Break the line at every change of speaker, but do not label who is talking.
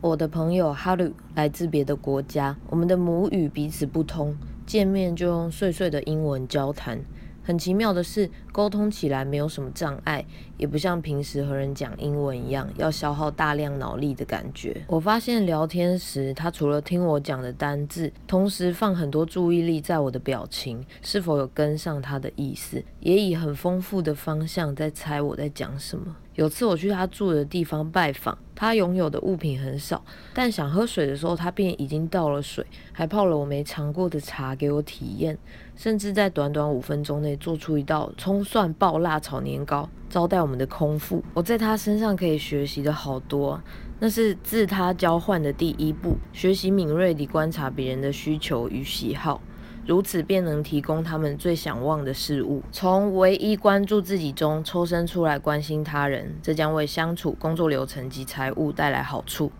我的朋友哈鲁来自别的国家，我们的母语彼此不通，见面就用碎碎的英文交谈。很奇妙的是，沟通起来没有什么障碍，也不像平时和人讲英文一样要消耗大量脑力的感觉。我发现聊天时，他除了听我讲的单字，同时放很多注意力在我的表情是否有跟上他的意思，也以很丰富的方向在猜我在讲什么。有次我去他住的地方拜访，他拥有的物品很少，但想喝水的时候，他便已经倒了水，还泡了我没尝过的茶给我体验，甚至在短短五分钟内做出一道葱蒜爆辣炒年糕招待我们的空腹。我在他身上可以学习的好多，那是自他交换的第一步，学习敏锐地观察别人的需求与喜好。如此便能提供他们最想望的事物，从唯一关注自己中抽身出来关心他人，这将为相处、工作流程及财务带来好处。